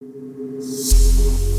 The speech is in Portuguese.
Música